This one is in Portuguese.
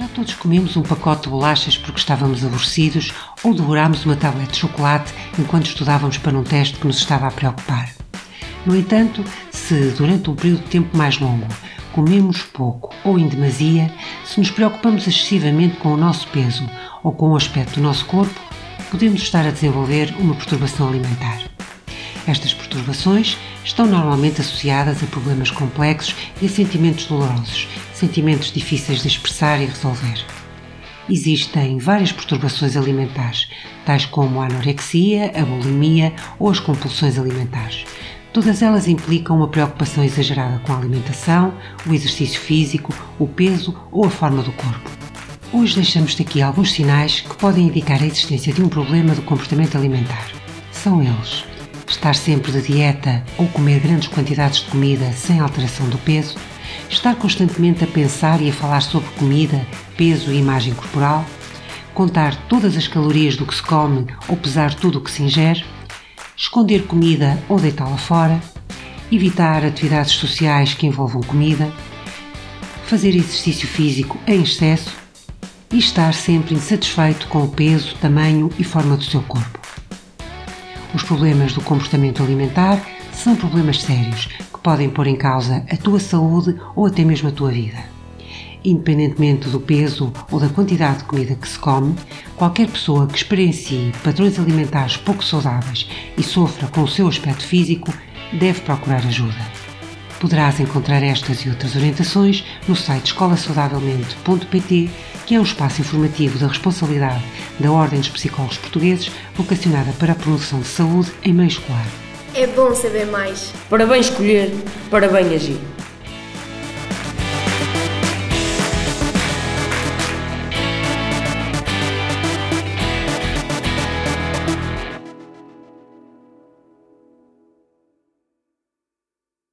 Já todos comemos um pacote de bolachas porque estávamos aborrecidos ou devorámos uma tablete de chocolate enquanto estudávamos para um teste que nos estava a preocupar. No entanto, se durante um período de tempo mais longo comemos pouco ou em demasia, se nos preocupamos excessivamente com o nosso peso ou com o aspecto do nosso corpo, podemos estar a desenvolver uma perturbação alimentar. Estas perturbações estão normalmente associadas a problemas complexos e a sentimentos dolorosos, sentimentos difíceis de expressar e resolver. Existem várias perturbações alimentares, tais como a anorexia, a bulimia ou as compulsões alimentares. Todas elas implicam uma preocupação exagerada com a alimentação, o exercício físico, o peso ou a forma do corpo. Hoje deixamos-te aqui alguns sinais que podem indicar a existência de um problema do comportamento alimentar. São eles: estar sempre de dieta ou comer grandes quantidades de comida sem alteração do peso, estar constantemente a pensar e a falar sobre comida, peso e imagem corporal, contar todas as calorias do que se come ou pesar tudo o que se ingere, esconder comida ou deitá-la fora, evitar atividades sociais que envolvam comida, fazer exercício físico em excesso e estar sempre insatisfeito com o peso, tamanho e forma do seu corpo. Os problemas do comportamento alimentar são problemas sérios que podem pôr em causa a tua saúde ou até mesmo a tua vida. Independentemente do peso ou da quantidade de comida que se come, qualquer pessoa que experiencie padrões alimentares pouco saudáveis e sofra com o seu aspecto físico deve procurar ajuda. Poderás encontrar estas e outras orientações no site escolasaudavelmente.pt, que é um espaço informativo da responsabilidade da Ordem dos Psicólogos Portugueses, vocacionada para a promoção de saúde em meio escolar. É bom saber mais. Para bem escolher, para bem agir.